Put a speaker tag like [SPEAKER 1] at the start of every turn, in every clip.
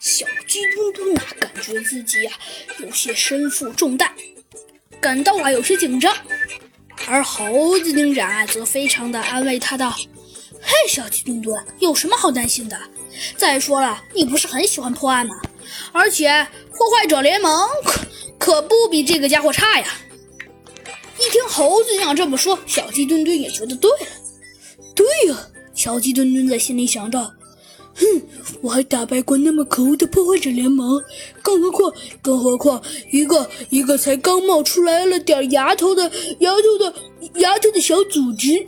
[SPEAKER 1] 小鸡墩墩呐，感觉自己呀有些身负重担，感到啊有些紧张。而猴子警长啊则非常的安慰他道：“嘿，小鸡墩墩，有什么好担心的？再说了，你不是很喜欢破案吗？而且破坏者联盟可可不比这个家伙差呀。”一听猴子警长这么说，小鸡墩墩也觉得对了。对呀，小鸡墩墩在心里想到。哼，我还打败过那么可恶的破坏者联盟，更何况，更何况一个一个才刚冒出来了点牙头的牙头的牙头的小组织，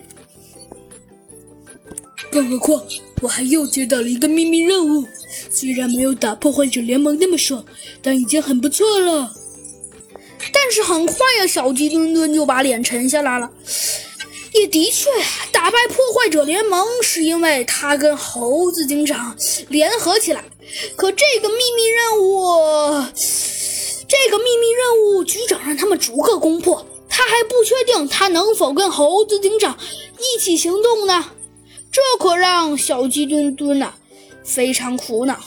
[SPEAKER 1] 更何况我还又接到了一个秘密任务，虽然没有打破坏者联盟那么爽，但已经很不错了。但是很快呀，小鸡墩墩就把脸沉下来了。也的确，打败破坏者联盟是因为他跟猴子警长联合起来。可这个秘密任务，这个秘密任务，局长让他们逐个攻破，他还不确定他能否跟猴子警长一起行动呢。这可让小鸡墩墩呐非常苦恼。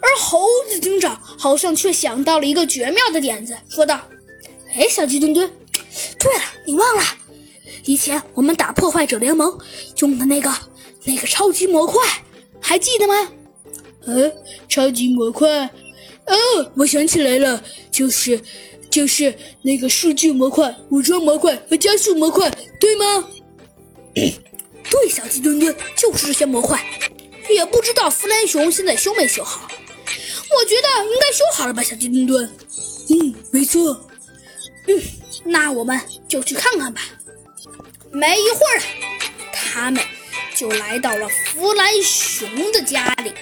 [SPEAKER 1] 而猴子警长好像却想到了一个绝妙的点子，说道：“哎，小鸡墩墩，对了，你忘了？”以前我们打破坏者联盟用的那个那个超级模块，还记得吗？呃，超级模块，哦，我想起来了，就是就是那个数据模块、武装模块和加速模块，对吗？对，小鸡墩墩就是这些模块。也不知道弗兰熊现在修没修好？我觉得应该修好了吧，小鸡墩墩。嗯，没错。嗯，那我们就去看看吧。没一会儿，他们就来到了弗兰熊的家里。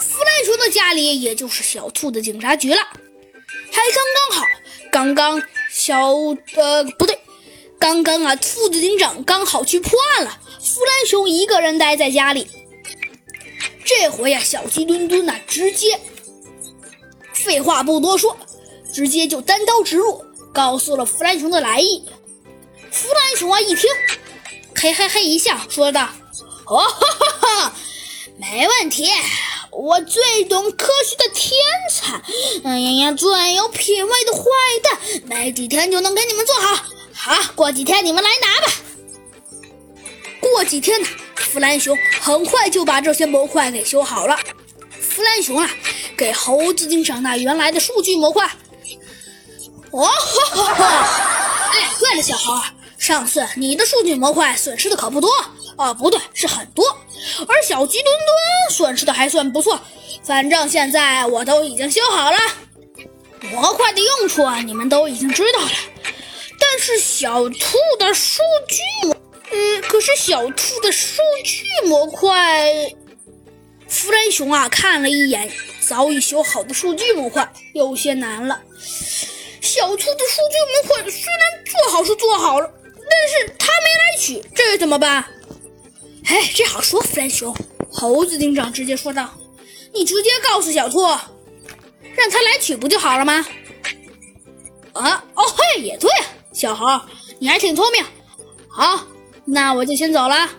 [SPEAKER 1] 弗兰熊的家里，也就是小兔的警察局了。还刚刚好，刚刚小呃不对，刚刚啊，兔子警长刚好去破案了。弗兰熊一个人待在家里。这回呀，小鸡墩墩呐，直接废话不多说，直接就单刀直入，告诉了弗兰熊的来意。熊啊，一听，嘿嘿嘿一笑，说道：“哦哈哈哈，没问题，我最懂科学的天才，哎呀呀，最有品味的坏蛋，没几天就能给你们做好。好，过几天你们来拿吧。”过几天呢，弗兰熊很快就把这些模块给修好了。弗兰熊啊，给猴子警长那原来的数据模块。哦哈哈哈！哎，对了，小猴。上次你的数据模块损失的可不多啊，不对，是很多。而小鸡墩墩损失的还算不错。反正现在我都已经修好了，模块的用处啊，你们都已经知道了。但是小兔的数据，嗯，可是小兔的数据模块，弗兰熊啊看了一眼早已修好的数据模块，有些难了。小兔的数据模块虽然做好是做好了。但是他没来取，这怎么办？哎，这好说，弗兰熊。猴子警长直接说道：“你直接告诉小兔，让他来取不就好了吗？”啊，哦嘿，也对，小猴，你还挺聪明。好，那我就先走了。